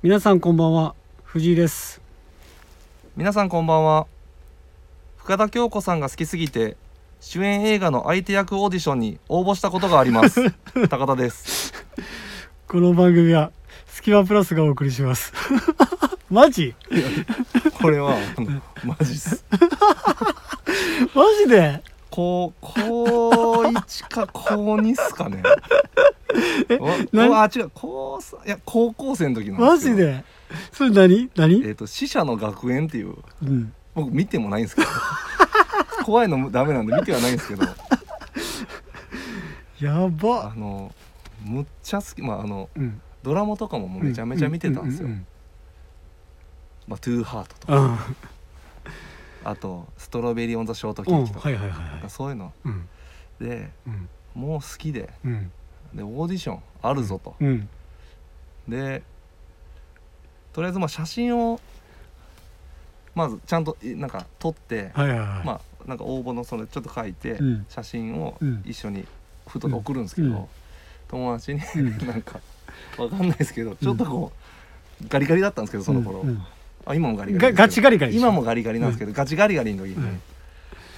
皆さんこんばんは藤井です。皆さんこんばんは。深田恭子さんが好きすぎて主演映画の相手役オーディションに応募したことがあります。高田です。この番組はスキマプラスがお送りします。マジ？これはあのマジっす。マジで？高高一か高二っすかねわ何？わあ違う高三いや高校生の時なんですけど。マジで？それ何？何？えっ、と死者の学園っていう。うん。僕見てもないんですけど。怖いのダメなんで見てはないんですけど。やば。あのむっちゃ好きまああのうん。ドラマとかももうめちゃめちゃ見てたんですよ。ううまあ、トゥーハートとかうんうん。あとストロベリーオンザショートケうんーキとか,、はいはいはいはい。そういうの。うん。でうん。もう好きで。うんでオーディションあるぞと、うん。でとりあえずまあ写真をまずちゃんといなんか撮って、はいはいはい。まあなんか応募のそれちょっと書いて、うん。写真をうん。一緒にフトで送るんですけど、うん。友達にうん。なんかわかんないですけどちょっとこう、ガリガリだったんですけどその頃、うん。うん。あ今もガリガリガチガリガリ今もガリガリなんですけど、ガチガリガリの時に、うん。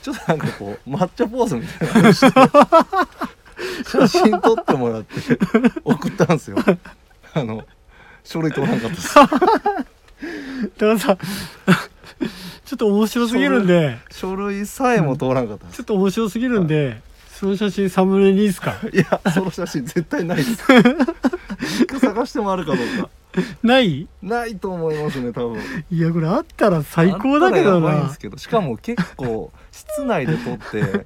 ちょっとなんかこう抹茶ポーズみたいな 写真撮ってもらって送ったんですよ。あの書類取らんかったです。だからさ ちょっと面白すぎるんで。書類さえも通らんかったです。ちょっと面白すぎるんでその写真サムネにいいですか？いやその写真絶対ないです。一回探してもあるかどうか。ない？ないと思いますね多分。いやこれあったら最高だけどあったらやばいんなですけど。しかも結構室内で撮って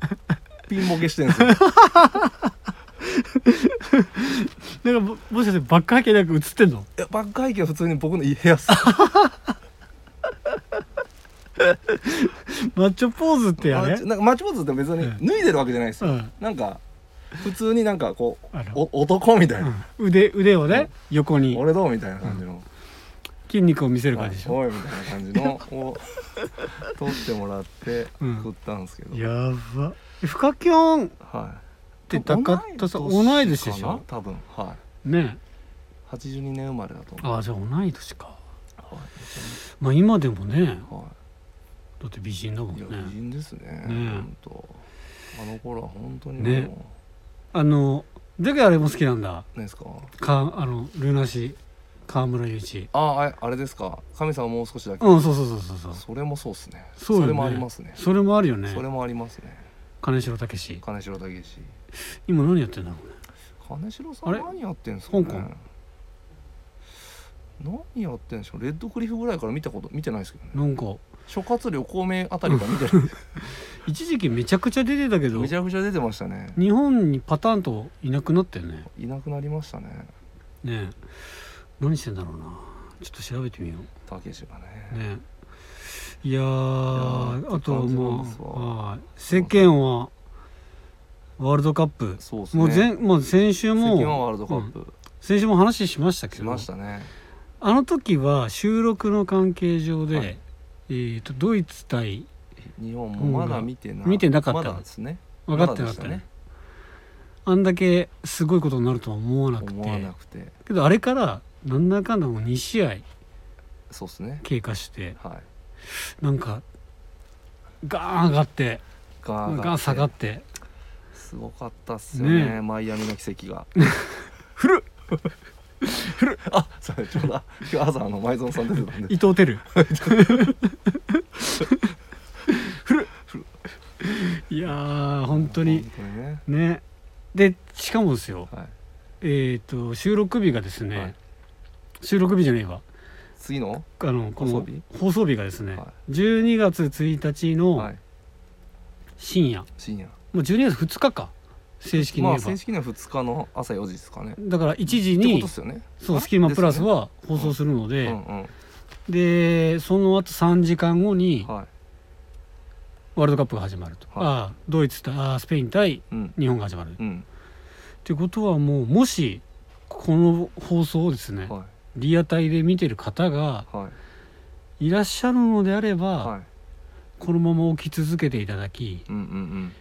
ピンボケしてるんですよ。なんかももしかしてバック背景なんか映ってんの？いやバック背景は普通に僕の部屋っす。マッチョポーズってやれ？なんかマッチポーズって別に脱いでるわけじゃないですよ、うん。なんか普通になんかこうお男みたいな、うん。腕腕をね横に。俺どうみたいな感じの、筋肉を見せる感じでしょ？おい。みたいな感じのを撮ってもらってうん。送ったんですけど、やば。えフカキョン。はい。で高田さん同い年でしょ？多分。はい。ね。82年生まれだと思う。ああじゃあ同い年か。はい。まあ今でもね。はだって美人だもんい、いねや美人ですねね。あの頃は本当にね。あのでかいあれも好きなんだ。何ですか？かあのルナシ川村雄一。あああれですか？神様もう少しだけ、うんそうそうそうそうそれもそうっすね。それもありますね。それもあるよね。それもありますね金城武史金城武史今何やってんだろうね。金城さん何やってんすかね。香港？何やってんでしょうレッドクリフぐらいから見たこと見てないですけどね。なんか。諸葛亮孔明あたりから見てない。一時期めちゃくちゃ出てたけど。めちゃくちゃ出てましたね。日本にパターンといなくなったよね。いなくなりましたね。ねえ。何してんだろうな。ちょっと調べてみよたけしがね。うねえいやあとって感じなんもうはい。世間はワールドカップ。ね。もう前もう先週世も間はワールドカップ、先週も話しましたけしどね。あの時は収録の関係上で、はい。えー、とドイツ対日本もまだ見てない見てなかった。まだですね。分かってなかったね。まだでしあんだけすごいことになるとは思わなくて。けどあれからなんだかんだもう2試合そうですね。経過して。はいなんかガーン上がってガーン下がって。すごかったっすよねね。マイアミの奇跡が。古っ。あそれちょうど今日朝あの前園さん出てたんで。伊藤輝古っ。いやー本当に。本当にね。ね。でしかもですよ。はい。えっ、と収録日がですね、はい。収録日じゃねえわ次の？あのこの放送日？放送日がですね、は12月1日のはい。深夜、深夜。もう12月2日か。正式に言えば、まあ正式には2日の朝4時ですかね。だから1時にね。そう「スキマプラス」は放送するので、うんうん。でその後3時間後にはワールドカップが始まると、はい。ああドイツ対ああスペイン対いうん。日本が始まる、っうん。てことはもうもしこの放送をですね、はリアタイで見てる方がい。らっしゃるのであれば、はい。このまま起き続けていただきうんうん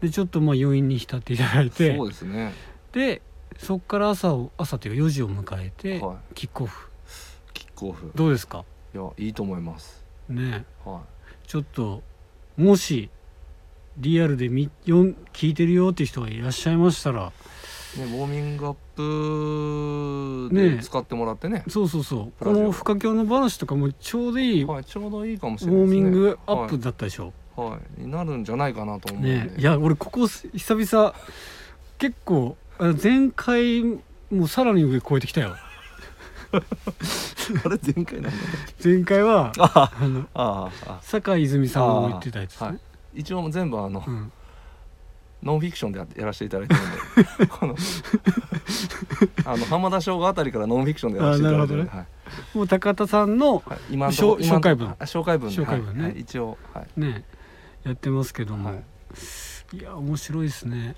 でちょっとまあ余韻に浸っていただいうんてそうですね。でそっから朝を朝というか4時を迎えて、はキックオフ。いキックオフ。どうですか？いやいいと思います。ね。はちょっともしリアルで見よん聞いてるよっていう人がいらっしゃいましたらいねウォーミングアップで使ってもらってね。そうそうそう。この不可教の話とかもちょうどいい。ウォはいちょうどいいかもしれないですね。ーミングアップだったでしょ、はい、はい、になるんじゃないかなと思うね。いや俺ここ久々結構前回もさらに上超えてきたよ。あれ前回なんだ前回はああのあああ。酒井泉さんも言ってたやつね、はい。一応全部あの、うん、ノンフィクションでややらせていただいてるんで。このあの浜田省吾あたりからノンフィクションでやらせていただいてるんで、あはい。もう高田さんのはい、今の紹介文。あ紹介文で紹介文ね。はい。はい、一応はい。ねやってますけども、はい。い、や面白いですね。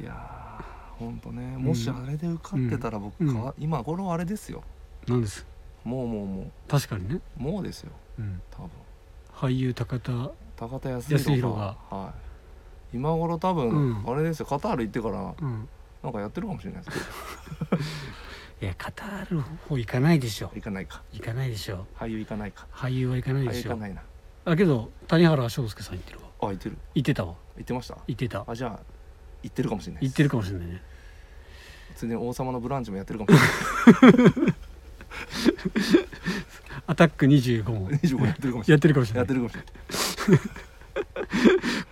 いやーほんとね。もしあれで受かってたら僕うん。か、今頃あれですよ。なんです。もうもうも確かにね、うもうですよ。うん、多分。俳優高田高田康弘が。はい今頃多分、うん。あれですよカタール行ってからうん。なんかやってるかもしれないです。いやカタールの方行かないでしょ。行かないか。行かないでしょ。俳優行かないか。俳優は行かないでしょ。行かないな。だけど谷原章介さん行ってるわ。あ行ってる。行ってたわ。行ってました？行ってた。あじゃあ行ってるかもしれない行ってるかもしれないね。ついでに王様のブランチもやってるかもしれない。アタック25も25やってるかもしれやってるかもしれないない。やってるかもしれない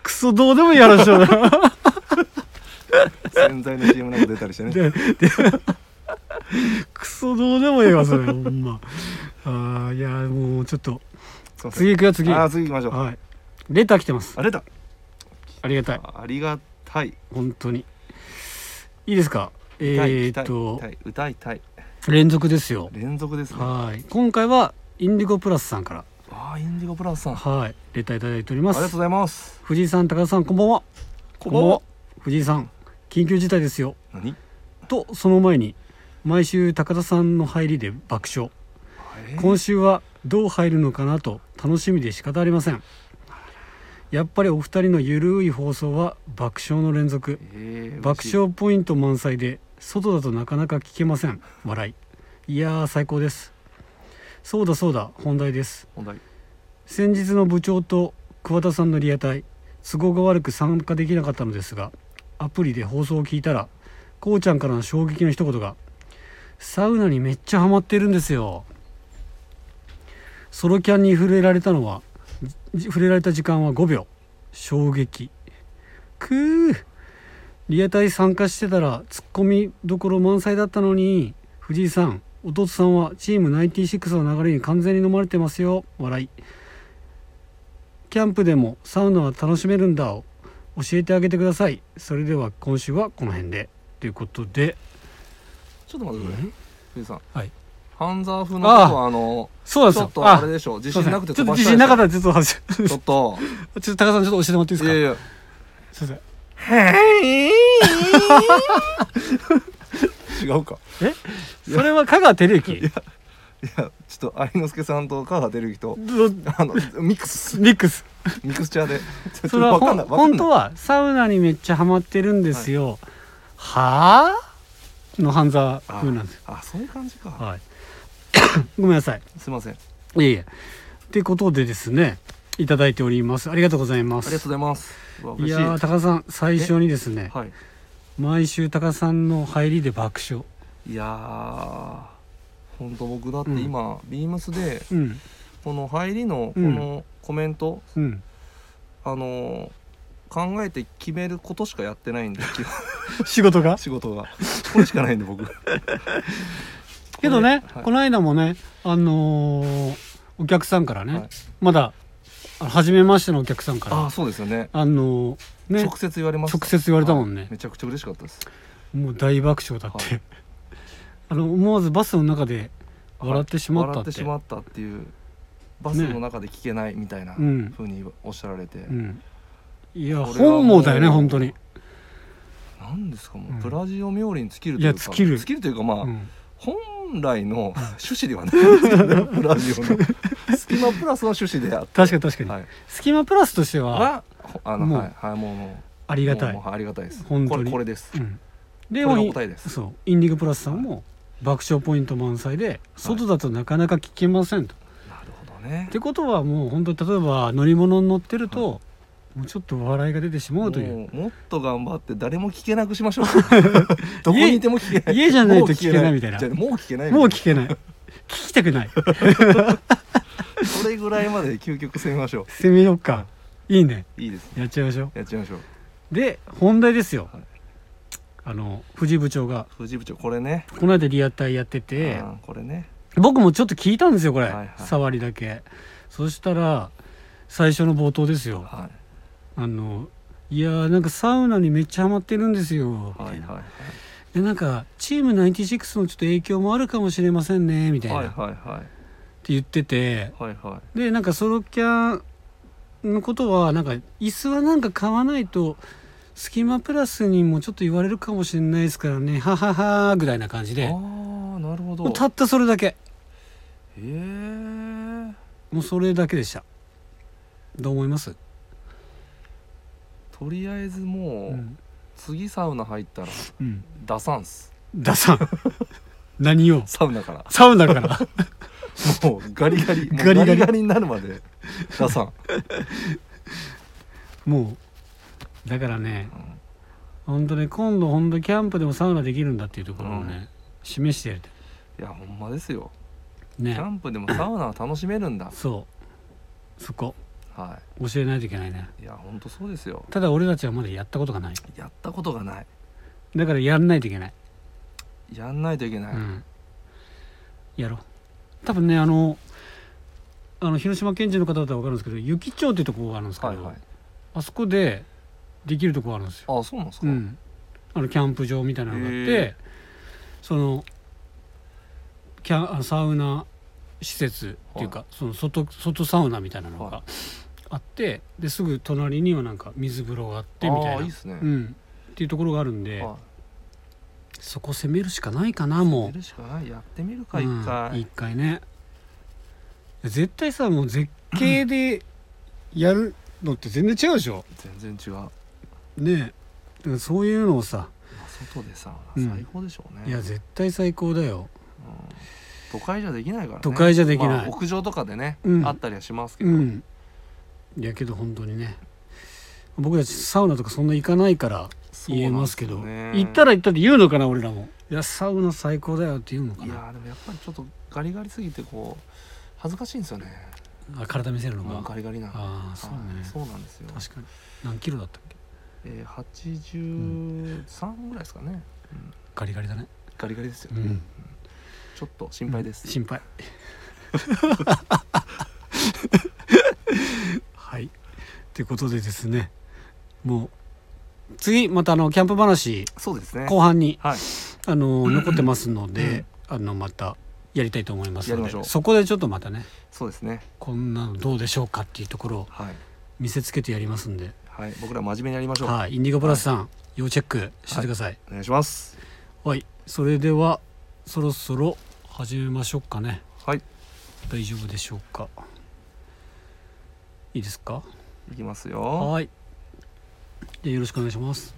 クソどうでもいい話だな。洗剤の CM なんか出たりしてね。ででクソどうでもいいわそれほんま。あーいやもうちょっと。すいません次行くよ次。あー次行きましょう。はい。レター来てます。あれだありがたい。ありがたい。本当に。いいですか？えー、っと歌い歌いたい。連続ですよ。連続ですね。はい。今回はインディゴプラスさんからああインディゴプラスさん。あはい。レターいただいております。りがとうございます。藤井さん高田さんこんばんは。こんばんは。藤井さん緊急事態ですよ。何？とその前に毎週高田さんの入りで爆笑。えー。今週はどう入るのかなと楽しみで仕方ありません。やっぱりお二人のゆるい放送は爆笑の連続。えー爆笑ポイント満載で外だとなかなか聞けません。笑い。いやー最高です。そうだそうだ本題です。本題先日の部長と桑田さんのリアタイ都合が悪く参加できなかったのですがアプリで放送を聞いたらこうちゃんからの衝撃の一言が「サウナにめっちゃハマってるんですよ」ソロキャンに触れられたのは触れられた時間は5秒。衝撃。くー。リアタイ参加してたらツッコミどころ満載だったのに藤井さん弟さんはチーム96の流れに完全に飲まれてますよ。笑い。キャンプでもサウナは楽しめるんだを教えてあげてください。それでは今週はこの辺で。ということで。ちょっと待ってくれ藤井さん。はい。半沢風のことはあのそうですよ。ちょっとあれでしょ自信なくてちょっと自信なかったちょっとちょっと。ちょっと高田さんちょっと教えてもらっていいですか？いやいや。すいま 違うか。せんえ？それは香川照之？いやちょっと愛之助さんと香川照之とどあのミックス。ミックス。ミクスチャーで。それは本当はサウナにめっちゃハマってるんですよ、はあ？の半沢風なんですよ。あそういう感じか。はい。ごめんなさい。すいません。あいえいえ。ってことでですねいただいております。ありがとうございまりがとうすございます。い。やー高田さん最初にですねはい。毎週高田さんの入りで爆笑。いやー本当僕だって今、ビームスでうん。この入りのこうん。のコメント、うん。あのー考えて決めることしかやってないんで 仕事が？仕事が。これしかないんで僕。けどね、はい。この間もねあのーお客さんからね、はい。まだ初めましてのお客さんからああそうですよね。あのーね直接言われました。直接言われたもんね。はい。めちゃくちゃ嬉しかったです。もう大爆笑だって、はあの思わずバスの中で笑ってしまったって,、笑ってしまったっていうバスの中で聞けないみたいなうん風におっしゃられて、うん、いや本望だよね本当に、なんですかもう、うん。プラジオ冥利に尽きるというか。いや尽きる。尽きるというかまあ、うん。本来の趣旨ではないですね プラジオの。スキマプラスの趣旨であって。確かに確かに、はい。スキマプラスとしてははあのもうはいはいもうありがたい。ありがたいです。本当に。これこれです。うん、で答えです。そう。インディゴプラスさんも爆笑ポイント満載で外だとなかなか聞けませんと。なるほどね。ってことはもう本当に例えば乗り物に乗ってると、もうちょっと笑いが出てしまうという。もうもっと頑張って誰も聞けなくしましょう。どこにいても聞けない。家じゃないと聞けないみたいな。じゃあもう聞けないもう聞けない。聞きたくない。それぐらいまで究極攻めましょ攻めようか。いいね。ういいですやっちゃいましょやっちゃいましょうう。で本題ですよ、はいあの藤井部長が。藤井部長これね。この間リアタイやってて。あーこれね。僕もちょっと聞いたんですよこれ、はいはい。触りだけ。そしたら最初の冒頭ですよ。はあのいやーなんかサウナにめっちゃハマってるんですよ。みたいはいはい。でなんかチーム96のちょっと影響もあるかもしれませんねみたいな、はいってはい。はい言ってて。はいはでなんかソロキャンのことはなんか椅子はなんか買わないとスキマプラスにもちょっと言われるかもしれないですからね。はははぐらいな感じで。いああなるほど。たったそれだけ。へえもうそれだけでした。どう思います、とりあえずもう、うん。次サウナ入ったらうん、出さんっす。ダサン何を？サウナから。サウナから。もうガリガリもうガリガリ。ガリガリになるまで出さん、もうだからねうん。本当ね今度本当キャンプでもサウナできるんだっていうところをね、示してやりたい。いやほんまですよ。キねャンプでもサウナは楽しめるんだ。そう。そこ。は教えないといけないね。いいやほんとそうですよ。ただ俺たちはまだやったことがない。やったことがない。だからやんないといけない、やんないといけない、うん、やろう。多分ねあのあの広島県人の方だったら分かるんですけど雪町っていうところがあるんですけど、はいはい。あそこでできるとこあるんですよ、あそうなんですか、うん、あのキャンプ場みたいなのがあっへてそのキャサウナ施設っていうか、その外外サウナみたいなのがはあってですぐ隣にはなんか水風呂があってみたいな。ああいいっすね、うん、っていうところがあるんで、はそこ攻めるしかないかなもるしかない。やってみるうか一回、うん一回ね。絶対さもう絶景でやるのって全然違うでしょ？全然違う、まねそういうのをさ。あ、外でサウうん。ナ最高でしょうね、いや絶対最高だよ。うん。都会じゃできないからね。都会じゃできない。まあ屋上とかでね、うん。あったりはしますけど、うん。いやけど本当にね。僕たちサウナとかそんな行かないから言えますけど。よね。行ったら行ったって言うのかな俺らも。いやサウナ最高だよって言うのかな。いやでもやっぱりちょっとガリガリすぎてこう恥ずかしいんですよね。あ体見せるのが。ガリガリなああそうね。はいそうなんですよ。確かに。何キロだったっけ？えー、83ぐらいですかね、うん。ガリガリだね。ガリガリですよ、うん。ちょっと心配です、心配。はい。ということでですねもう次またあのキャンプ話そうですね。後半にはい。あの残ってますので、あのまたやりたいと思いますのでそこでちょっとまたねそうですね。こんなのどうでしょうかっていうところをはい、見せつけてやりますんで、はい、僕ら真面目にやりましょう、はい、インディゴプラスさん、要チェックしててください。お願いしますはい、それではそろそろ始めましょうかね。はい大丈夫でしょうか。いいですか？いきますよはい。じゃあよろしくお願いします。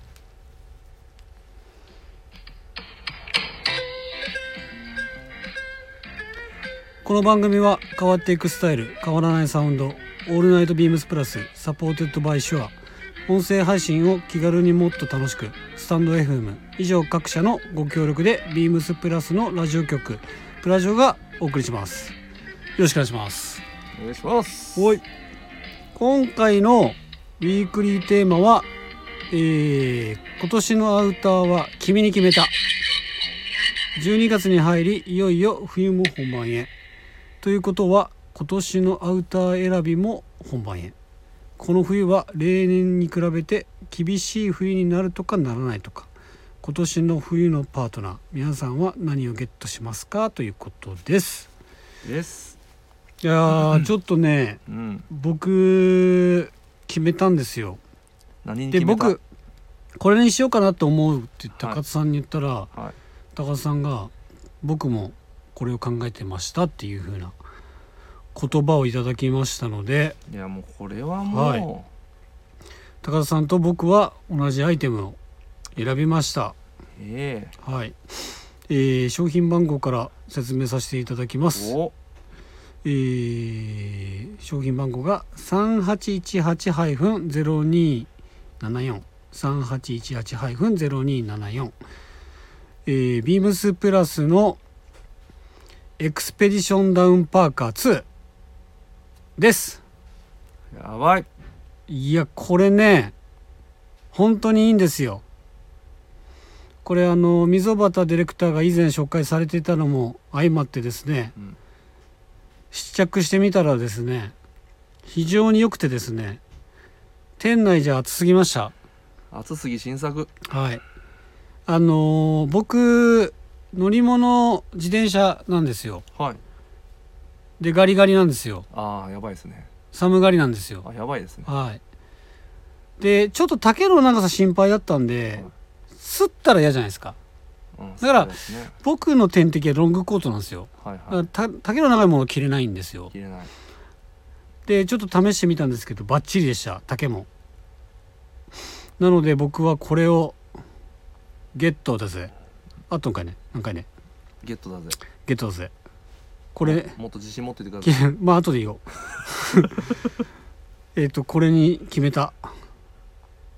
この番組は変わっていくスタイル変わらないサウンドオールナイトビームスプラス supported by Shure音声配信を気軽にもっと楽しく。スタンド FM 以上各社のご協力でビームスプラスのラジオ局プラジオがお送りします。よろしくお願いします。お願いします。はい。今回のウィークリーテーマは、えー今年のアウターは君に決めた。12月に入りいよいよ冬も本番へ。ということは今年のアウター選びも本番へこの冬は例年に比べて厳しい冬になるとかならないとか。今年の冬のパートナー皆さんは何をゲットしますかということです。です。いやーちょっとねうん。僕決めたんですよ。で何に決めた？僕これにしようかなと思うってはい。高津さんに言ったら、はい。高津さんが僕もこれを考えてましたっていう風な言葉をいただきましたのでいやもうこれはもう、はい。高津さんと僕は同じアイテムを選びました。えはい。えー商品番号から説明させていただきます、お。えー商品番号が3818-0274 3818-0274えービームスプラスのエクスペディションダウンパーカー2です。やばい。いやこれね本当にいいんですよ。これあの溝端ディレクターが以前紹介されていたのも相まってですね、うん。試着してみたらですね非常に良くてですね店内じゃ暑すぎました。暑すぎ新作。はい。あのー僕乗り物自転車なんですよ。はいでガリガリなんですよ。ああやばいですね。寒がりなんですよ。あやばいですね。はい。でちょっと丈の長さ心配だったんで吸ったら嫌じゃないですか。うんだからね。僕の天敵はロングコートなんですよ。はいだはい丈の長いもの着れないんですよ。切れない。でちょっと試してみたんですけどバッチリでした。丈も。なので僕はこれをゲットだぜ。あと何回ね。何回ね。ゲットだぜ。ゲットだぜこれ。もっと自信持っててくだきさい。まあ後でいいよえっとこれに決めた。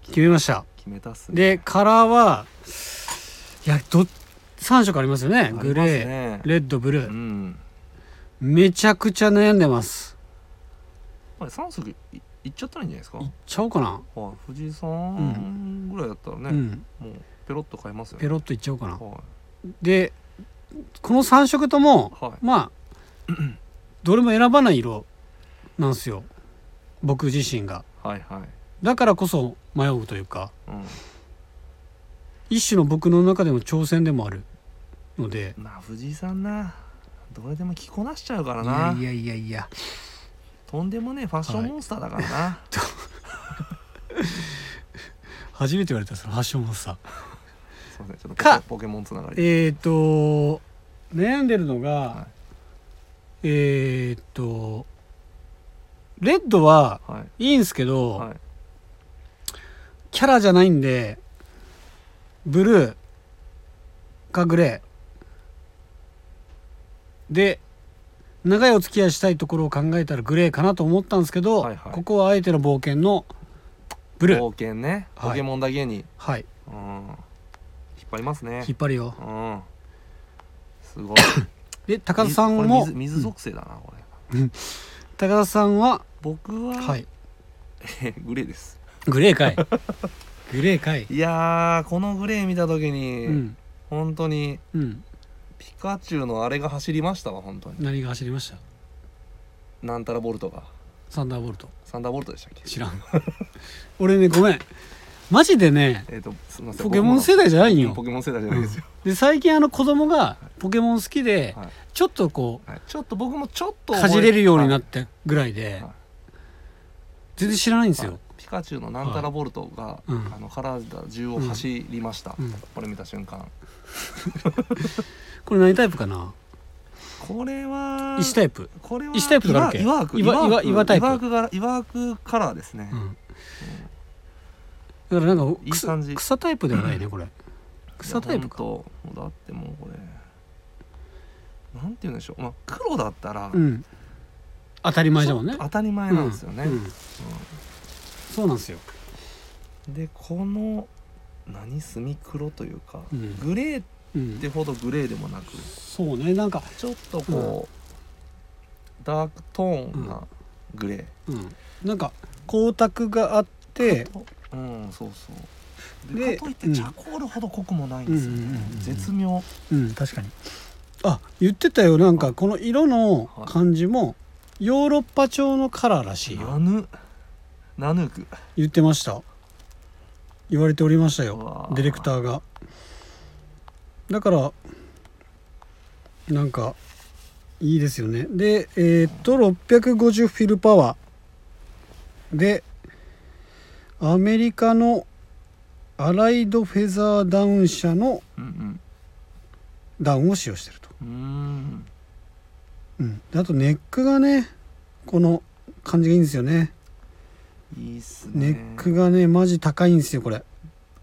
決めました。決めたっすね。でカラーはいやど3色ありますよね。ありますグレー、ねレッドブルー。うん。めちゃくちゃ悩んでます。あれ三足いいっちゃったらいいんじゃないですか？いっちゃおうかな。はい。藤井さんぐらいだったらね、うん。もうペロッと買いますよペロッといっちゃおうかな。はでこの3色ともい、はい、まあ どれも選ばない色なんですよ。僕自身が。はいはい。だからこそ迷うというか。うん。一種の僕の中での挑戦でもあるので。まあ藤井さんな。どれでも着こなしちゃうからいなやいやいやいや。とんでもねえファッションモンスターだからな、初めて言われたその発祥もさすいませんちょっとポか。ケポケモンつながり。えっ、ー、と悩んでるのが、はえっ、ー、とレッドははい。いいんですけど、はい。キャラじゃないんでブルーかグレー。で長いお付き合いしたいところを考えたらグレーかなと思ったんですけど、はいはい。ここはあえての冒険のブルー。冒険ね。はい。ポケモンだけに、はい。うん。引っ張りますね。引っ張るよ。うん。すごいで高田さんも。水水属性だなこれ。高田さんは？僕は、はい。グレーです。グレーかい。グレーかい。いやーこのグレー見た時に、うん。本当にうん。ピカチュウのあれが走りましたわ本当に。何が走りました？なんたらボルトが。サンダーボルト。サンダーボルトでしたっけ？知らん。俺ねごめんマジでねえっ、とポケモン世代じゃないんよポケモン世代じゃないですよ、で最近あの子供がポケモン好きではい。ちょっとこはい。ちょっと僕もちょっとかじれるようになはったぐらいではい。全然知らないんですはい。よ、ピカチュウのなんたらボルトが、うん。あの体中を走りました、うん。これ見た瞬間。これ何タイプかな？これは石タイプ。これは石タイプとかあるっけ？岩岩岩岩岩タイプ。岩岩枠カラーですね、うんだからなんか草いい感じ。草タイプではないねこれ。草タイプか。とだってもうこれなんて言うんでしょう、まあ、黒だったら、うん。当たり前だもんね。当たり前なんですよね、うん。うん。そうなんですよ。うんでこの何墨黒というか、うん。グレーっうんてほどグレーでもなくそうねなんかちょっとこう、ダークトーンなグレー、うん。なんか光沢があってうん。そうそう。ででかといってチャコールほど濃くもないんですよね、うんうんうんうん絶妙。うん確かに。あ言ってたよ。なんかこの色のはい。感じもヨーロッパ調のカラーらしいよ。ナヌナヌーク。言ってました。言われておりましたよ。うわー。ディレクターが。だからなんかいいですよね。でえーっと650フィルパワー。でアメリカのアライドフェザーダウン社のうんダウンを使用してると、うんうん。うん、であとネックがねこの感じがいいんですよね。いいっすね。ネックがねマジ高いんですよこれ、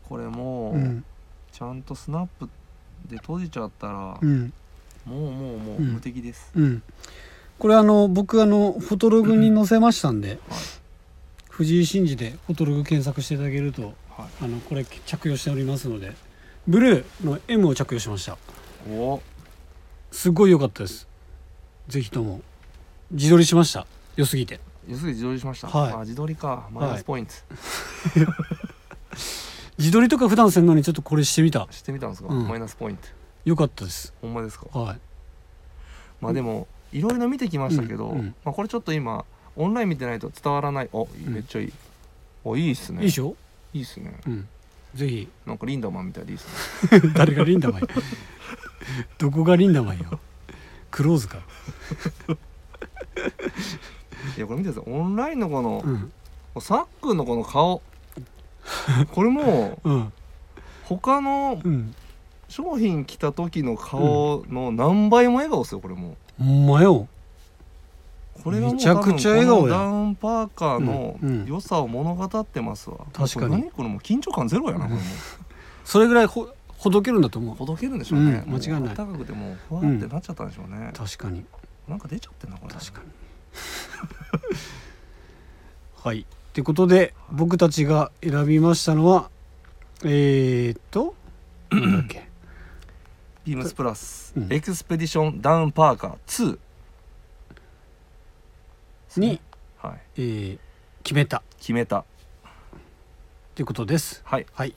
これも、うん、ちゃんとスナップで閉じちゃったら、うん。もうもうもううん。無敵です、うん。これあの僕あのフォトログに載せましたんで、はい藤井真嗣でフォトログ検索していただけるとはい。あのこれ着用しておりますのでブルーの M を着用しました。お。すごい良かったです。ぜひとも。自撮りしました。良すぎて。要するに自撮りしました、はい。あ自撮りか。マイナスポイント、自撮りとか普段せんのにちょっとこれしてみた。してみたんですか、うん。マイナスポイント。良かったです。ほんまですか？はい。まあでもいろいろ見てきましたけど、うん。うん。まあ、これちょっと今オンライン見てないと伝わらない。おん。めっちゃいい、おいいっすね。いいでしょ？いいっすね。うん。ぜひ。なんかリンダマンみたいでいいっすね。誰がリンダマンよ どこがリンダマンよ？クローズか。いやこれ見てください。オンラインのこの、うん。さっくんのこの顔。これもううん。他のうん。商品来た時の顔の何倍も笑顔ですよこれもほんまよ。うこれがもうめちゃくちゃ笑顔や。ダウンパーカーのうん。うん。良さを物語ってますわ、確かに。これ何これもう緊張感ゼロやなこれも。うそれぐらいほほどけるんだと思う。ほどけるんでしょうね、うん。間違いない。高くてもうふわってなっちゃったんでしょうね、確かに。なんか出ちゃってんなこれ。確かに。はい。ってことで僕たちが選びましたのはえー、っとなんだっけ。ビームスプラス、うん。エクスペディションダウンパーカー2に、はい、えー決めた。決めた。ということです。はい。はい。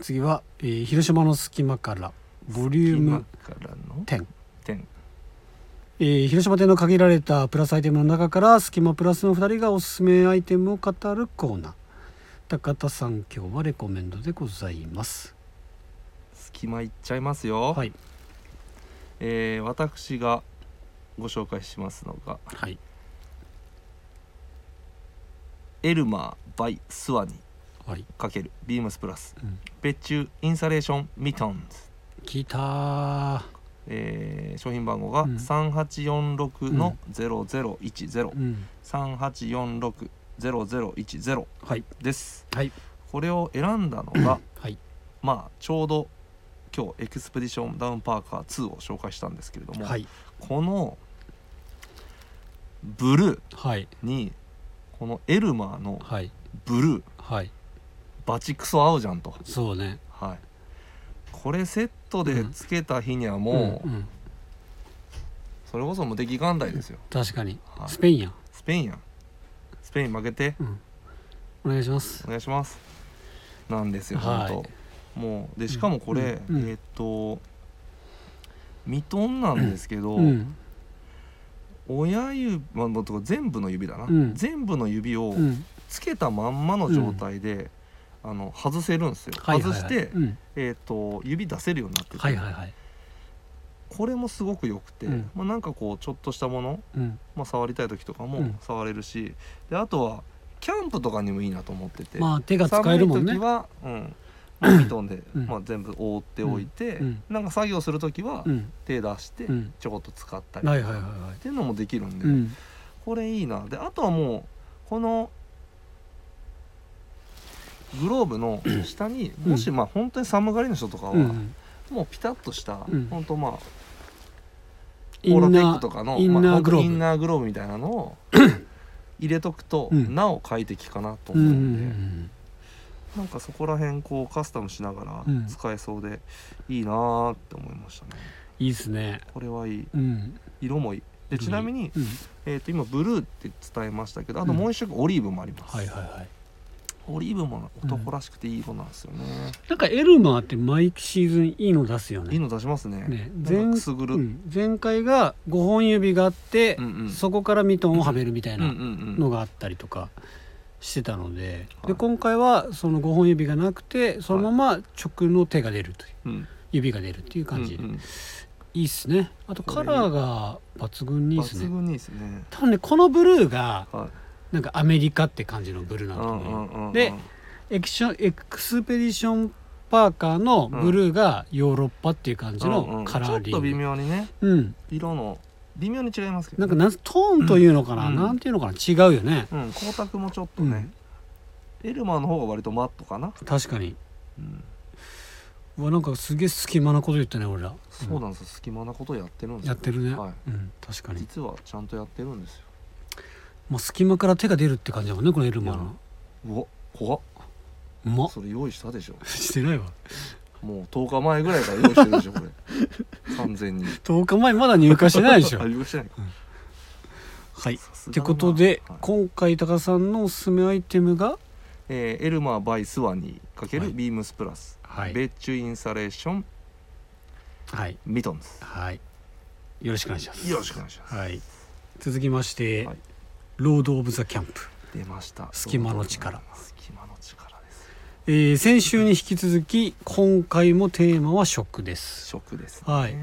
次は、えー広島の隙間からボリューム今からの？10、点。えー広島店の限られたプラスアイテムの中からスキマプラスの2人がおすすめアイテムを語るコーナー。高田さん今日はレコメンドでございます。隙間いっちゃいますよ、はい。えー私がご紹介しますのがはいエルマー by スワニはい、×ビームスプラスうん、別注インサレーションミトンズ、聞いたー。えー商品番号がうん。3846の0010、うん。38460010はい。です。はい。これを選んだのがはい。まあちょうど今日エクスペディションダウンパーカー2を紹介したんですけれども、はい。このブルーはい。にこのエルマーのはい。ブルー。はい。バチクソ合うじゃんと。そうね。はい。これセットでつけた日にはもう、んん。それこそ無敵艦隊ですよ。確かに、はい。スペインや。ん、スペインやん。スペイン負けて。うん、お願いします。お願いします。なんですよ、はい。ほんともうでしかもこれ、うんうん。えーっとミトンなんですけど、うん親指、まあ、と全部の指だな、うん。全部の指をうん。つけたまんまの状態で、あの外せるんですよ、はいはいはい。外して、うん。えーっと指出せるようになってて、はいはいはい。これもすごく良くて、うん。まあ、なんかこうちょっとしたもの、うん。まあ、触りたい時とかもうん。触れるし、であとはキャンプとかにもいいなと思ってて、まあ手が使えるもんね。寒い時は、うんまあ、ミトンで、うん。まあ、全部覆っておいて、うん。なんか作業する時はうん。手出してうん。ちょこっと使ったり、っていうのもできるんで、これいいな。であとはもうこのグローブの下に、うん。もしまあ本当に寒がりの人とかは、うんもうピタッとした、うん。本当まあインポーラテッナクとかのインローブ。インナーグローブみたいなのを 入れとくと、うん。なお快適かなと思うんんで、うんなんかそこら辺こうカスタムしながらうん。使えそうでいいなーって思いましたね。いいですね。これはいい。うん。色もいい。でちなみに、うん。えー、と今ブルーって伝えましたけどあともう一色オリーブもあります、はいはいはい。オリーブも男らしくていい色なんですよね、なんかエルマーって毎シーズンいいの出すよね。いいの出しますね。ね。前くすぐる、うん。うん前回が5本指があって、うんうん。そこからミトンをはめるみたいうんうなんのうんがあったりとかしてたので,、はい。で今回はその5本指がなくてそのまま直の手が出るといううん。指が出るっていう感じ。で、うんうん。いいっすね。あとカラーが抜群にいいっすね。抜群にいいですね。多分ねこのブルーがはい。なんかアメリカって感じのブルーなんだとうん思うでエクションエクスペディションパーカーのブルーがヨーロッパっていう感じうんうのん。カラーリング、ちょっと微妙にね。うん。色の微妙に違いますけどなんかなんトーンというのかな、うん。なんていうのかな違うよね、うん。光沢もちょっとね、エルマーの方が割とマットかな、確かに。うん、うわなんかすげえ隙間なこと言ったね俺ら。そうなんですよ。隙間なことやってるんですよ。やってるね、はい。うん。確かに。実はちゃんとやってるんですよ。もう隙間から手が出るって感じだもんねこのエルマーのうわ怖っ。うまっ。それ用意したでしょ。してないわもう10日前ぐらいから用意してるでしょこれ。完全に。10日前まだ入荷してないでしょ。あ用意してない。かはい。ってことで、はい。今回高田さんのおすすめアイテムが？えーエルマーバイスワニーかけはい。るビームスプラス、はい。ベッチュインサレーション。はい。ミトンズ。はい。よろしくお願いします。よろしくお願いします、はい。続きまして、はい。ロード・オブ・ザ・キャンプ、出ました。隙間の力えー先週に引き続き今回もテーマは食です。食ですね。はい。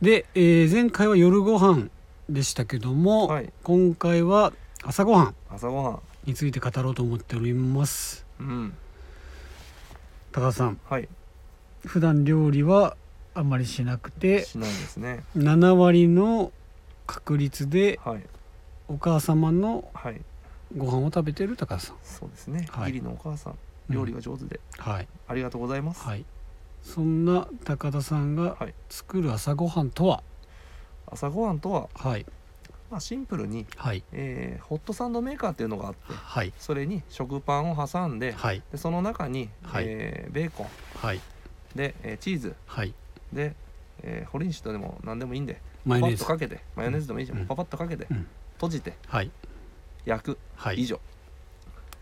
で、えー前回は夜ご飯でしたけども、はい。今回は朝ごはん朝ごはんについて語ろうと思っております。うん。高田さん。はい。普段料理はあんまりしなくてしないですね。7割の確率ではい。お母様のはい。ご飯を食べてる高田さん。そうですね、はい。義理のお母さん料理が上手で、はい。ありがとうございます、はい。そんな高田さんがはい。作る朝ごはんとは？朝ごはんとは、はい。まあ、シンプルに、はい。えーホットサンドメーカーっていうのがあってはい。それに食パンを挟んではい。でその中に、はい。えーベーコン。はい。で、えーチーズ。はい。で、えーホリンシュとでも何でもいいんでマヨネーズ。パパッとかけてマヨネーズでもいいじゃん、うん。パパッとかけて、うん。閉じてはい。焼く、はい。以上。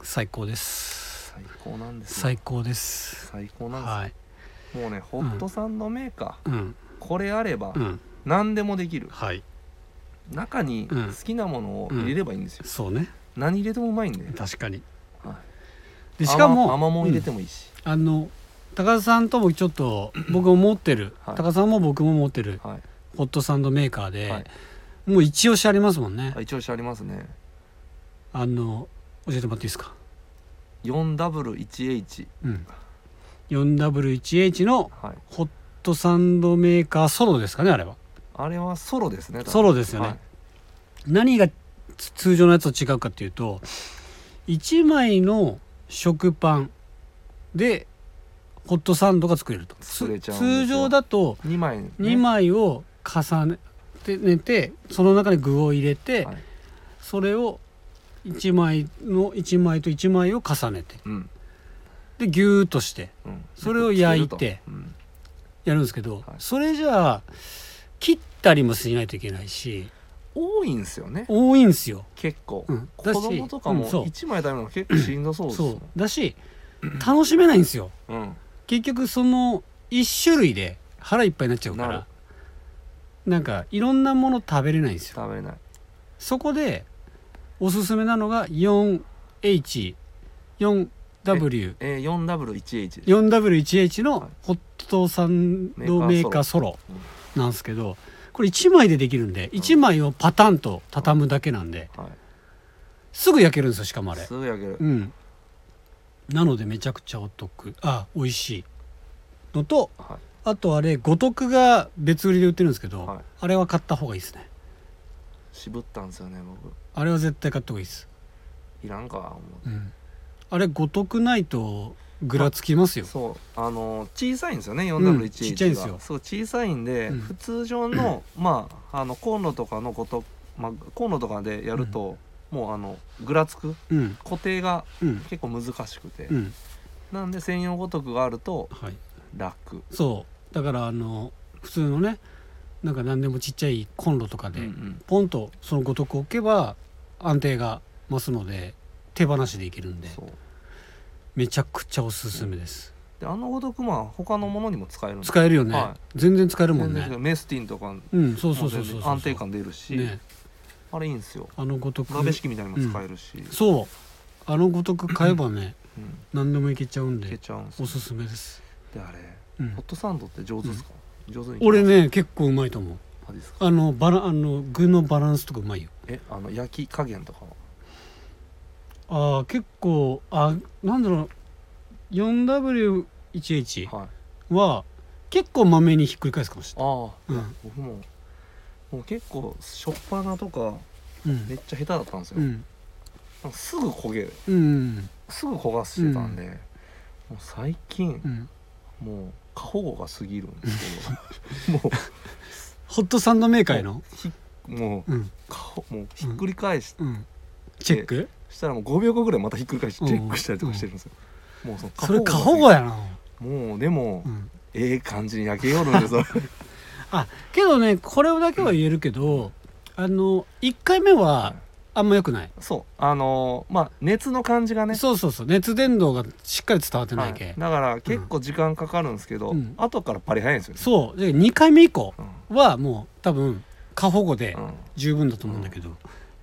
最高です最高なんですよ。最高です。最高なんですよ、はい。もうねホットサンドメーカー、うん。これあればうん。何でもできる。はい。中にうん。好きなものを入れればいいんですよ、そうね。何入れてもうまいんで、確かに。はい。でしかも甘甘もん入れうんてもいいし、あの高田さんともちょっと僕も持ってる、はい。高田さんも僕も持ってるはい。ホットサンドメーカーで、はい。もう一押しありますもんね、あ一応してありますね。あの教えてもらっていいですか？4W1H うん。4W1H のはい。ホットサンドメーカーソロですかねあれは。あれはソロですねソロですよね、はい。何がつ通常のやつと違うかっていうと1枚の食パンでホットサンドが作れると。作れちゃうんですよ。通常だと2枚、ね、2枚を重ねて寝てその中に具を入れて、はい。それを1枚の1枚と1枚を重ねて。うん。でギューッとして。うん。それを焼いて。やるんですけど、はい。それじゃあ切ったりもしないといけないし。多いんですよね。多いんですよ。結構、うん。子だし供とかもうんそう。1枚食べるの結構しんどそうですそう。だし楽しめないんですよ。うん。結局その1種類で腹いっぱいになっちゃうから。なんかいろんなもの食べれないんですよ。食べれない。そこでおすすめなのが 4H4W えー、4W1H です 4W1H のはい。ホットサンドメーカーソロうんなんですけどこれ1枚でできるんで1枚をパタンと畳むだけなんではい。すぐ焼けるんですよしかもあれ。すぐ焼ける。うん。なのでめちゃくちゃお得。あ美味しい。のとはい。あとあれ五徳が別売りで売ってるんですけど、はい。あれは買った方がいいですね。渋ったんですよね僕あれは絶対買った方がいいです、いらんか思うん、あれ五徳ないとぐらつきますよ。うそう。あの小さいんですよねん 4W1H が、ちっちゃいんですよ。そう小さいんで、うん。普通常のまああのコンロとかのこと、まあ、コンロとかでやると、もうあのぐらつくうん。固定がうん。結構難しくて、うん。なんで専用ごとくがあるとはい。楽。そう。だからあの普通のねなんか何でもちっちゃいコンロとかで、うんうん。ポンとその五徳置けば安定が増すので手放しでいけるんでめちゃくちゃおすすめです、であのごとくまあ他のものにも使えるんで使えるよね、は全然使えるもんね。メスティンとかうんそうそうそうそう安定感出るし、ね。あれいいんですよ。あのごとく鍋敷きみたいにも使えるし、そう。あのごとく買えばねうん。何でもいけちゃうんいけでちゃうんですよ。おすすめです、であれ、うん。ホットサンドって上手ですか、上手に俺ね結構うまいと思う。あですか？あのバラあの具のバランスとかうまいよ。えあの焼き加減とかは？ああ結構あなんだろう。4W1H はい。は結構まめにひっくり返すかもしれない。ああ、うん。僕ももう結構しょっぱなとかうん。めっちゃ下手だったんですよ、うん。なんかすぐ焦げる。うんすぐ焦がしてたんで、もう最近うん。もう過保護が過ぎるんですけど。もホットサンドメーカーへのもううん過保もうひっくり返しうん。チェック？したらもう5秒後ぐらいまたひっくり返してチェックしたりとかしてるんですよ、もうそのそれ過保が護やな。もうでも、うんええ感じに焼けよるんですよ。あけどねこれだけは言えるけどあの1回目はあんま良くない。そう。あのーまあ熱の感じがね。そうそうそう。熱伝導がしっかり伝わってないけ、はい。だから結構時間かかるんですけど、うん。後からパリ早いんですよね。そう。で2回目以降うん。はもう多分過保護でうん。十分だと思うんだけど、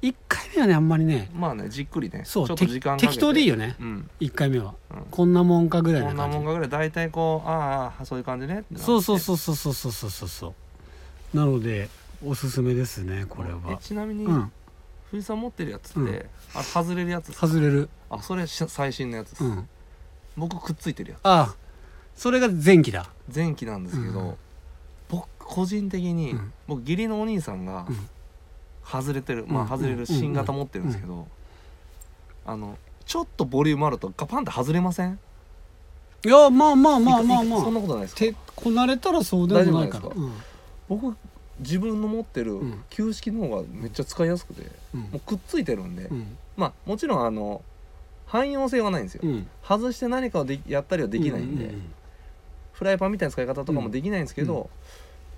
1回目はねあんまりねまあねじっくりね。そうちょっと時間かけて。適当でいいよね。うん、1回目は。うん。こんなもんかぐらいこななん感じもんかぐらい。大体こうああそういう感じね。そうそうそうそうそうそうそう。そうそうなのでおすすめですねこれえはちなみに、うん藤井さん持ってるやつって、うん。あれ外れるやつですか？外れる。あそれし最新のやつです、うん。僕くっついてるやつああ。それが前期だ。前期なんですけど、うん。僕個人的に、うん。僕義理のお兄さんがうん。外れてる、まあうん。外れる新型持ってるんですけど、あのちょっとボリュームあるとガパンって外れません？いやまあまあまあまあいそんまあなことないですか？手こなれたらそうでもないから。大丈夫なん。僕自分の持ってるうん。旧式の方がめっちゃ使いやすくて、うん。もうくっついてるんで、うん。まあもちろんあの汎用性はないんですよ、うん。外して何かをでやったりはできないんで、ううフライパンみたいな使い方とかもできないんですけど、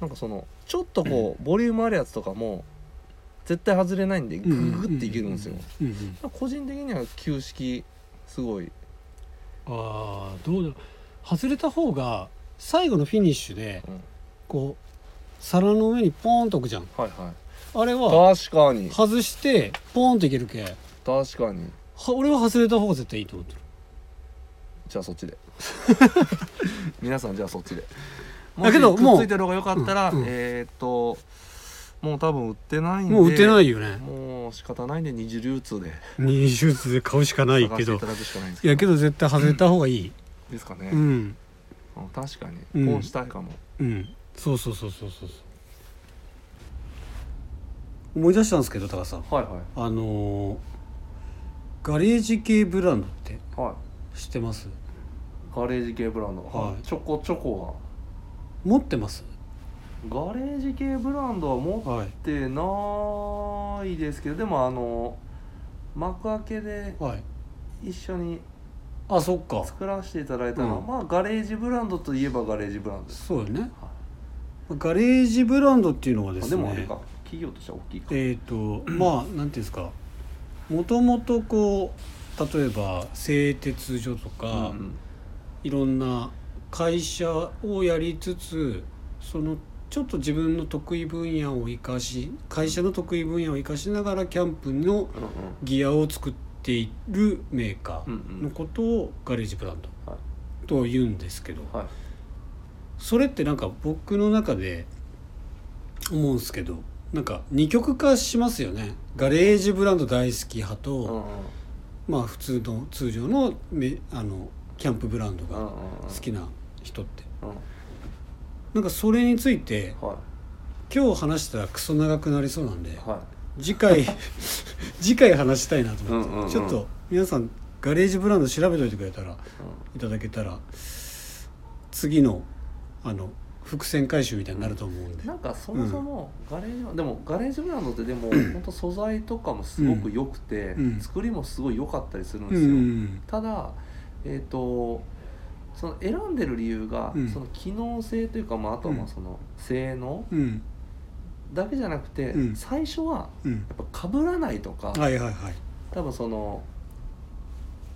なんかそのちょっとこうボリュームあるやつとかも絶対外れないんでグうんググっていけるんですよ、うんうん個人的には旧式すごい、ああどうだろう。外れた方が最後のフィニッシュでうん。こう皿の上にポーンと置くじゃん。はいはあれはい確かに。外してポーンといけるけ確かに。は俺は外れた方が絶対いいと思ってる。じゃあそっちで。皆さんじゃあそっちで。だけどもしくっついてる方がよかったら、うんうん。えーっともう多分売ってないんでもう売ってないいよね。もう仕方ないんで二次流通で。二手術で買うしかないけど。探していただくしかないんですいやけど絶対外れた方がいい。ですかね、うん。うん確かに。うん。こうしたいかも、うんそうそうそうそうそう。思い出したんですけど高さん。はいはい。あのーガレージ系ブランドっては知ってます？いガレージ系ブランド。はい。チョコチョコ持ってます？がガレージ系ブランドは持はいってないですけどでもあの幕開けではい。一緒にあそっか。作らせていただいたのは、うん。まあガレージブランドといえばガレージブランドです、そうよね。はガレージブランドっていうのはでい、すねでもあれか。企業としては大きいか、えっ、とまあなんていうんですか。もともとこう例えば製鉄所とか、うんいろんな会社をやりつつそのちょっと自分の得意分野を生かし会社の得意分野を生かしながらキャンプのうんうん。ギアを作っているメーカうんーのことをガレージブランドはと言うんですけど。はいそれってなんか僕の中で思うんですけどなんか二極化しますよね。ガレージブランド大好き派と、うんうん。まあ普通の通常のめあのキャンプブランドがうんうんうん。好きな人って。うん。なんかそれについては今日話したらクソ長くなりそうなんでい。は次回 次回話したいなと思って、うんうんうん。ちょっと皆さんガレージブランド調べといてくれたらい、いただけたら次のあの伏線回収みたいになると思うんうん、で。なんかそもそもガレージは、でもガレージブランドってでも本当素材とかもすごく良くて、うん。作りもすごい良かったりするんうですよ、ん。ただえっ、とその選んでる理由が、うん。その機能性というか、まあ、あとはその性能うん。だけじゃなくて、うん。最初はうん。やっぱ被らないとか、はいはいはい。多分その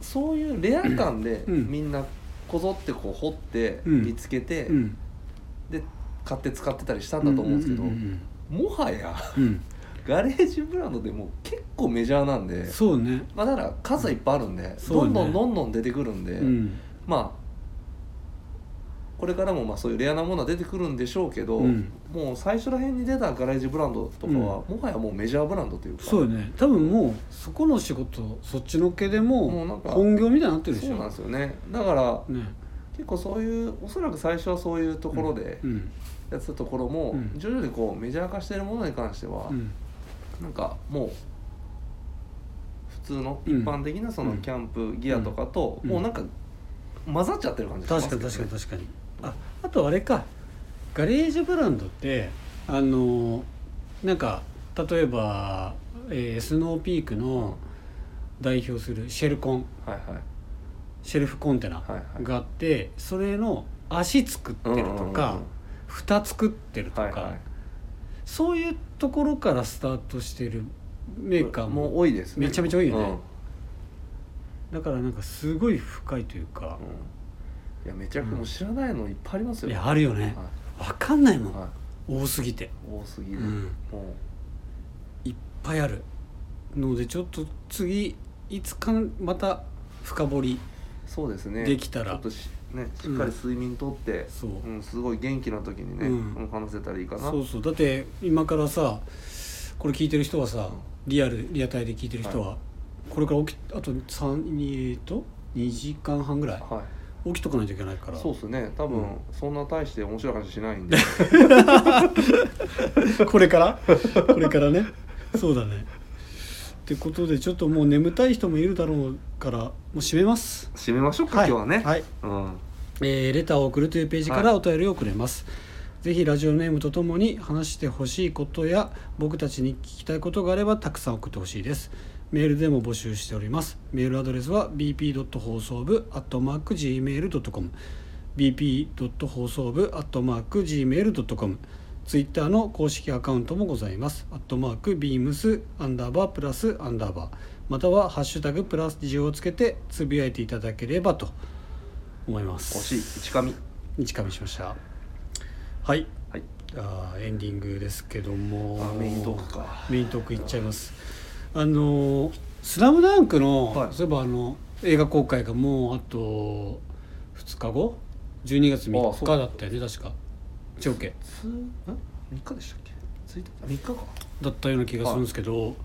そういうレア感でうん。みんなこぞってこう掘ってうん。見つけて、うんで買って使ってたりしたんだと思うんですけど、うんもはやうんうん。ガレージブランドでもう結構メジャーなんで、そうね。まあ、だから数はいっぱいあるんで、ね。どんどんどんどん出てくるんで、うん。まあこれからもまあそういうレアなものは出てくるんでしょうけど、うん。もう最初ら辺に出たガレージブランドとかは、もはやもうメジャーブランドというか。そうよね。多分もうそこの仕事そっちのけでももうなんか本業みたいになってるでしょ。そうなんですよね。だからね結構そういうおそらく最初はそういうところでうん。やってたところも、うん。徐々にこうメジャー化しているものに関しては、うん。なんかもう普通の一うん。般的なそのうん。キャンプギアとかと、うん。もうなんか混ざっちゃってる感じがし確かにますけどね。確かに確かにああとあれか。ガレージブランドってあのなんか例えば、えースノーピークの代表するシェルコン。はいはいシェルフコンテナはいはい。があってそれの足作ってるとか、蓋作ってるとか、はいはい。そういうところからスタートしてるメーカーも多いですね。めちゃめちゃ多いよね。うん。だからなんかすごい深いというか、うん。いやめちゃくちゃもう知らないのいっぱいありますよ。いやあるよね。は分かんないもん、いはい。多すぎて。多すぎる、いっぱいあるのでちょっと次いつかまた深掘りうそうですね。できたら。ちょっとし,、ね、しっかり睡眠とって、そう、うんすごい元気な時にね、うん。うん話せたらいいかな。そうそう。だって今からさこれ聞いてる人はさリアルリアタイで聞いてる人は、これから起きあと3えっと2時間半ぐらいはい。起きとかないといけないから。そうですね。多分、うん。そんな大して面白い話しないんで。これから？これからね。そうだねってことでちょっともう眠たい人もいるだろうからもう閉めます。締めましょうか、今日はね、はい。うん。えーレターを送るというページからお便りをくれます、ぜひラジオネームとともに話してほしいことや僕たちに聞きたいことがあればたくさん送ってほしいです。メールでも募集しております。メールアドレスは bp. 放送部 .gmail.com bp. 放送部 .gmail.com ツイッターの公式アカウントもございます。アットマークビームスアンダーバープラスアンダーバー。またはハッシュタグプラスジオをつけてつぶやいていただければと思います。惜しい。一紙。日かみしました。はい。はい。あーエンディングですけども。あメイントークか。メイントークいっちゃいます。あのー「スラムダンクの、はい。そういえばあの映画公開がもうあと2日後？12月3あそう。日だったよね確か長家つん3日でしたっけ？ついた。3日か。だったような気がするんですけど、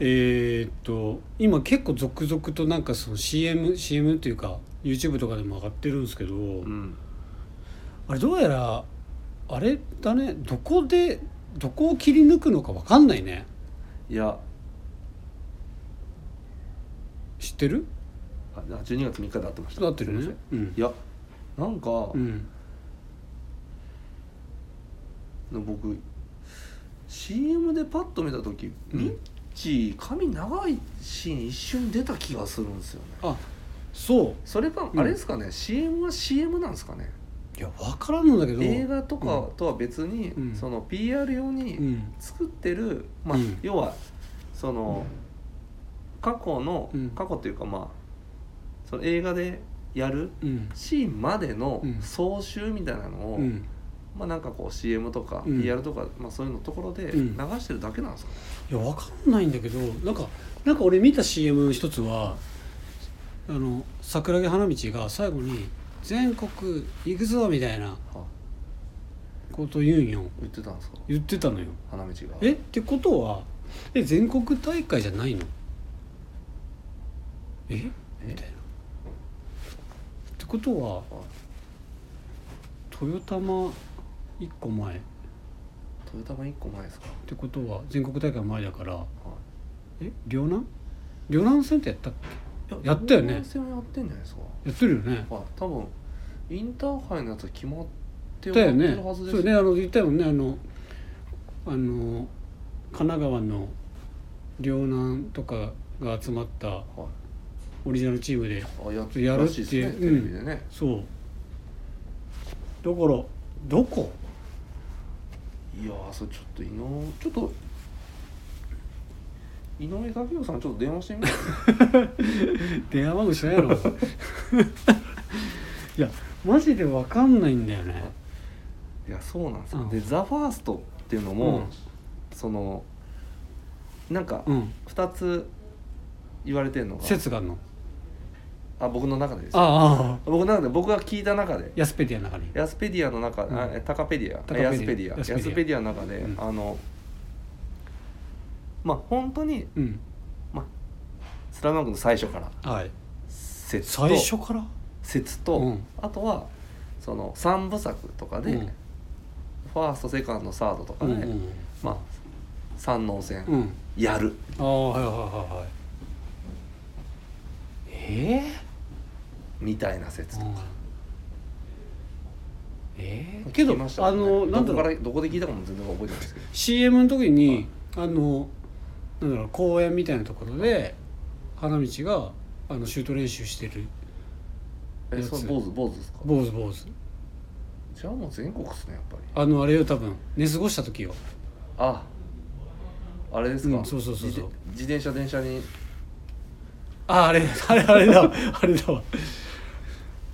えーっと今結構続々となんかその CM, CM っていうか YouTube とかでも上がってるんですけど、うん。あれどうやらあれだねどこでどこを切り抜くのかわかんないね。いや。知ってる？あ12月3日で会ってました。なってるね。すいません。うん。いやなんか、うん僕 CM でパッと見た時、うん。ミッチー髪長いシーン一瞬出た気がするんですよね。あそう。それか、うん。あれですかね CM は CM なんですかね。いや分からんのだけど。映画とかとは別に、うん。その PR 用うにん。作ってる、まあ、うん。要はその過去の、うん。過去っていうかまあその映画でやるうん。シーンまでのうん。総集みたいなのを、うんまあなんかこう CM とかうん。PR とか、まあ、そういうのところでうん。流してるだけなんですか、いや分かんないんだけどなんかなんか俺見た CM 一つはあの桜木花道が最後に「全国行くぞ」みたいなはこと言うんよ。言ってたんですか？言ってたのよ。花道が。え？ってことはえ全国大会じゃないの？え？みえたいな。ってことははい。トヨタマ1個前。っトヨタマ1個前ですか、てことは全国大会前だから。はえ？両南？両南戦ってやったっけ？い、やったよね。はやってんじゃないですか。やってるよね。はい。多分インターハイのやつは決まってだよるはずですそうね。あの言ったよね。あのあの神奈川の両南とかが集まったはい。オリジナルチームであややるってらしいですね。うん。テレビでね、そう。だからどこ？いやーそれちょっと井上ちょっと井上武雄さんちょっと電話してみます 電話番号知らないのいやマジで分かんないんだよね。いやそうなんですよ、うん。で「ザ・ファーストっていうのも、うん。そのなんかうん。2つ言われてるのが、説があるの？あ僕の中でですよああ僕の中で僕が聞いた中で。ヤスペディアの中に。ヤスペディアの中、うん。あえタカペディア。タカペディア。ヤスペディア。ヤスペディア。ヤスペディアの中で、うん。あのまあ本当にうん「スラムダンクの最初からはい。説と最初から？説と、うん。あとはその3部作とかで、うん。ファーストセカンドサードとかで、うんうんまあ山王戦うん。やる、ああはいはいはいはい。えみたいな説えとか、えー、けどねあのなんだろう。どこからどこで聞いたかも全然覚えてないですけど。CM の時にあのなんだろう公園みたいなところで花道があのシュート練習してるえやつ。それ坊主坊主ですか？坊主坊主。じゃあもう全国っすねやっぱり。あのあれよ多分。寝過ごした時よ。ああれですか、うんそうそうそうそう。自自転車電車に。ああれあれあれだわ。あれだわ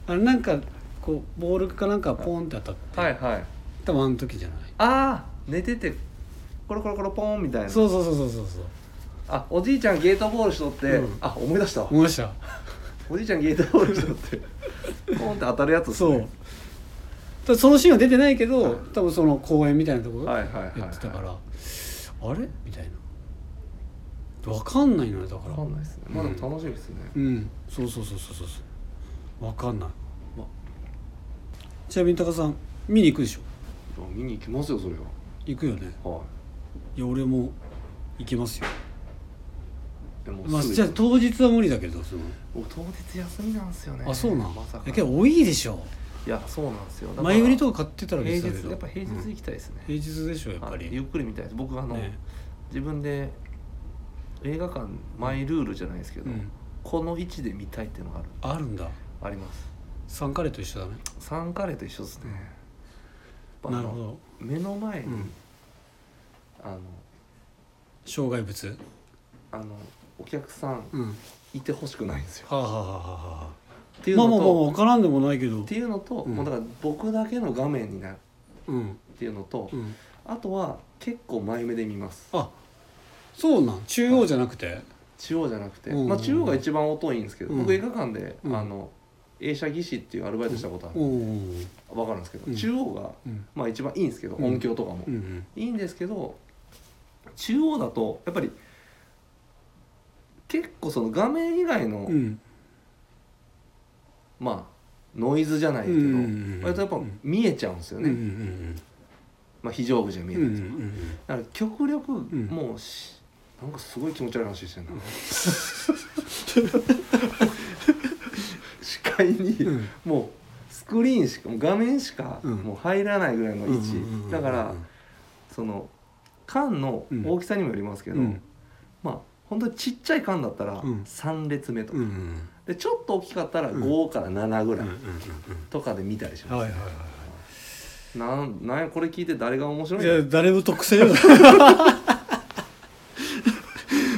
あれなんかこうボールかなんかポンって当たって、はいはい。多分あの時じゃない。ああ寝ててコロコロコロポーンみたいな。そうそうそうそうそうそう。あおじいちゃんゲートボールしとって、うん。あ思い出した。わ思いました。おじいちゃんゲートボールしとって ポーンって当たるやつっすそう。ねただそのシーンは出てないけど、はい。多分その公園みたいなところはいはいはいはい。やってたから、あれ？みたいな。わかんないのよだから。分かんないですね。まあでも楽しみですね、うん。そうそうそうそうそうそうわかんない。まちなみに高さん見に行くでしょ？見に行きますよそれは。行くよね。はい。や俺も行きますよ。いでもまあじゃあ当日は無理だけどその。僕当日休みなんですよね。あそうなん、まさかいやけど多いでしょ。いやそうなんですよ。前売りとか買ってたら平日やっぱ平日行きたいですね、平日でしょやっぱはい。ゆっり、くり見たいです。僕あの、ね。自分で映画館マイルールじゃないですけど、うん、この位置で見たいっていうのがある。あるんだあります。サンカレーと一緒だね。サンカレーと一緒ですね、なるほど。目の前に、うん。あの障害物？あのお客さんうん。はいいてほしくないんですよ。あ、はあはあはあ。はっていうのと、あまあまあまあ分からんでもないけど。っていうのと、うん。もうだから僕だけの画面になる。うん。っていうのと、うん。あとは結構前目で見ます。あそうなん？中央じゃなくて？中央じゃなくて、うん。まあ中央が一番音いいんですけど、うん。僕映画館で、うん。あの映写技師っていうアルバイトしたことある、おおわかるんですけど、うん。中央がうん。まあ一番いいんですけど、うん。音響とかも、いいんですけど中央だとやっぱり結構その画面以外の、うん。まあノイズじゃないけど、割とやっぱ見えちゃうんですよね、まあ、非常口が見えうんうんるんですよ、うんだから極力ん。もうし、なんかすごい気持ち悪い話してんな。視 界に、うん。もうスクリーンしか画面しかうん。もう入らないぐらいの位置、だからその缶の大きさにもよりますけど、うん。まあ本当にちっちゃい缶だったらうん。3列目とか、でちょっと大きかったらうん。5から7ぐらいとかで見たりします、なんなんやこれ聞いて誰が面白いいやの誰も特性よ。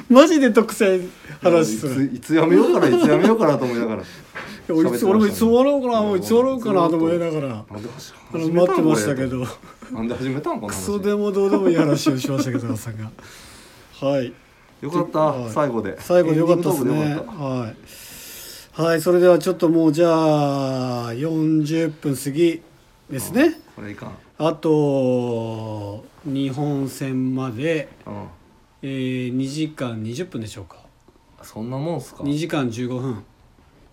マジで特性話する。いつやめようかないつやめようかなと思いながら俺もいつ終わろうかなもういつ終わろうかなと思いながら。待ってましたけこど。れなんで始めたんこのク話ソでもどうでもいい話をしましたけど。高さんがはい。よかった、はい。最後で。最後でよかったですね。はい。はいそれではちょっともうじゃあ40分過ぎですね。たこれいかん。あと日本戦まで、うん。えー、2時間20分でしょうか。そんなもんすか。2時間15分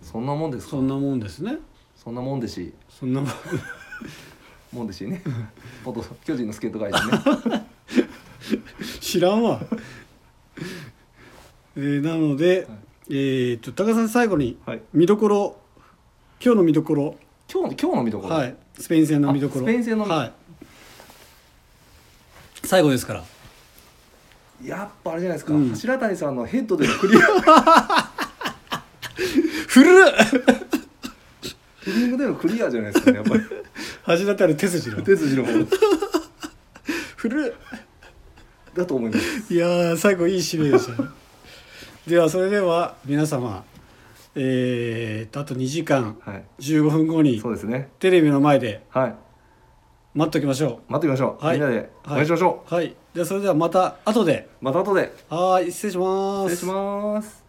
そんなもんですか？そんなもんですね。そんなもんでし。そんなもん。もんでしね。元巨人のスケート界でね。知らんわ。えー、なので、えー、と高田さん最後にはい。見どころ今日の見どころ。今日の今日の見どころ、はい。スペイン戦の見どころ。あスペイン戦のはい。最後ですから。やっぱあれじゃないですか、うん。白谷さんのヘッドでのクリア 古っ。ヘディングでのクリアじゃないですかねやっぱり初めてある手筋の手筋の方古っだと思いますいや最後いい締めでしたねではそれでは皆様えー、あと2時間15分後にそうですねテレビの前ではい待っておきましょう待ってみましょう、はいみんなでお会いしましょう、うはいじゃそれではまた後でまた後ではい失礼します失礼します